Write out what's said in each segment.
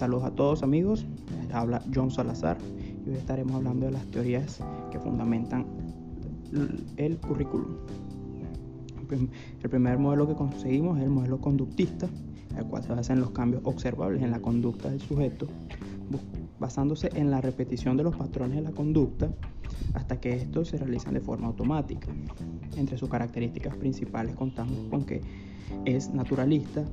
Saludos a todos amigos, Les habla John Salazar y hoy estaremos hablando de las teorías que fundamentan el currículum. El primer modelo que conseguimos es el modelo conductista, el cual se basa en los cambios observables en la conducta del sujeto, basándose en la repetición de los patrones de la conducta hasta que estos se realizan de forma automática. Entre sus características principales contamos con que es naturalista,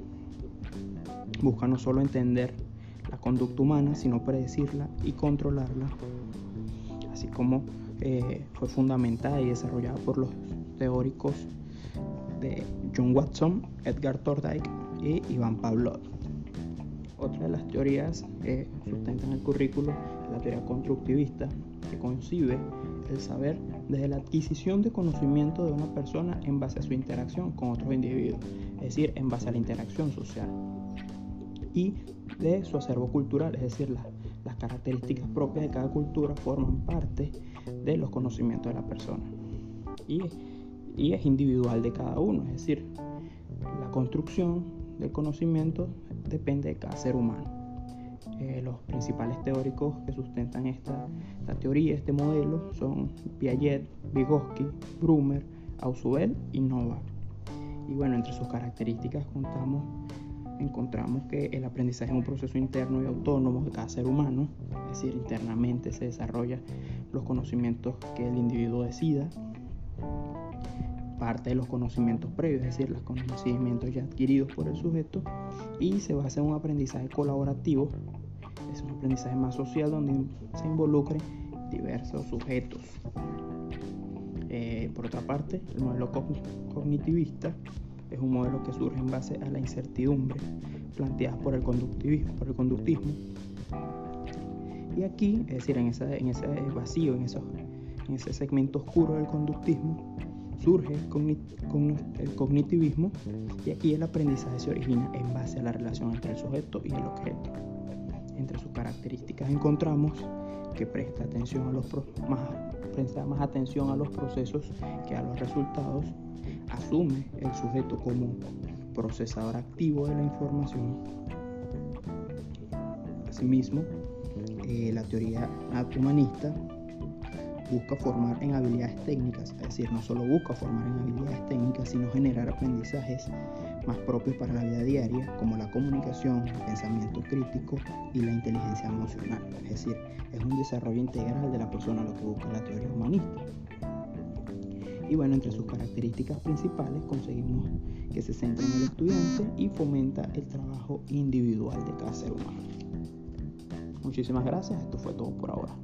busca no solo entender la conducta humana, sino predecirla y controlarla, así como eh, fue fundamentada y desarrollada por los teóricos de John Watson, Edgar Thorndike y Iván Pavlov. Otra de las teorías que sustentan el currículo es la teoría constructivista, que concibe el saber desde la adquisición de conocimiento de una persona en base a su interacción con otros individuos, es decir, en base a la interacción social y de su acervo cultural, es decir, las características propias de cada cultura forman parte de los conocimientos de la persona y, y es individual de cada uno, es decir, la construcción del conocimiento depende de cada ser humano. Eh, los principales teóricos que sustentan esta, esta, teoría, este modelo, son Piaget, Vygotsky, Brumer, Ausubel y Novak. Y bueno, entre sus características contamos encontramos que el aprendizaje es un proceso interno y autónomo de cada ser humano, es decir, internamente se desarrolla los conocimientos que el individuo decida, parte de los conocimientos previos, es decir, los conocimientos ya adquiridos por el sujeto, y se basa en un aprendizaje colaborativo, es un aprendizaje más social donde se involucren diversos sujetos. Eh, por otra parte, el modelo cognitivista es un modelo que surge en base a la incertidumbre planteada por el conductivismo. Por el conductismo. Y aquí, es decir, en, en ese vacío, en, en ese segmento oscuro del conductismo, surge el cognitivismo y aquí el aprendizaje se origina en base a la relación entre el sujeto y el objeto. Entre sus características encontramos que presta atención a los más, presta más atención a los procesos que a los resultados asume el sujeto como procesador activo de la información. Asimismo, eh, la teoría humanista busca formar en habilidades técnicas, es decir, no solo busca formar en habilidades técnicas, sino generar aprendizajes más propios para la vida diaria, como la comunicación, el pensamiento crítico y la inteligencia emocional. Es decir, es un desarrollo integral de la persona lo que busca la teoría humanista. Y bueno, entre sus características principales conseguimos que se centra en el estudiante y fomenta el trabajo individual de cada ser humano. Muchísimas gracias, esto fue todo por ahora.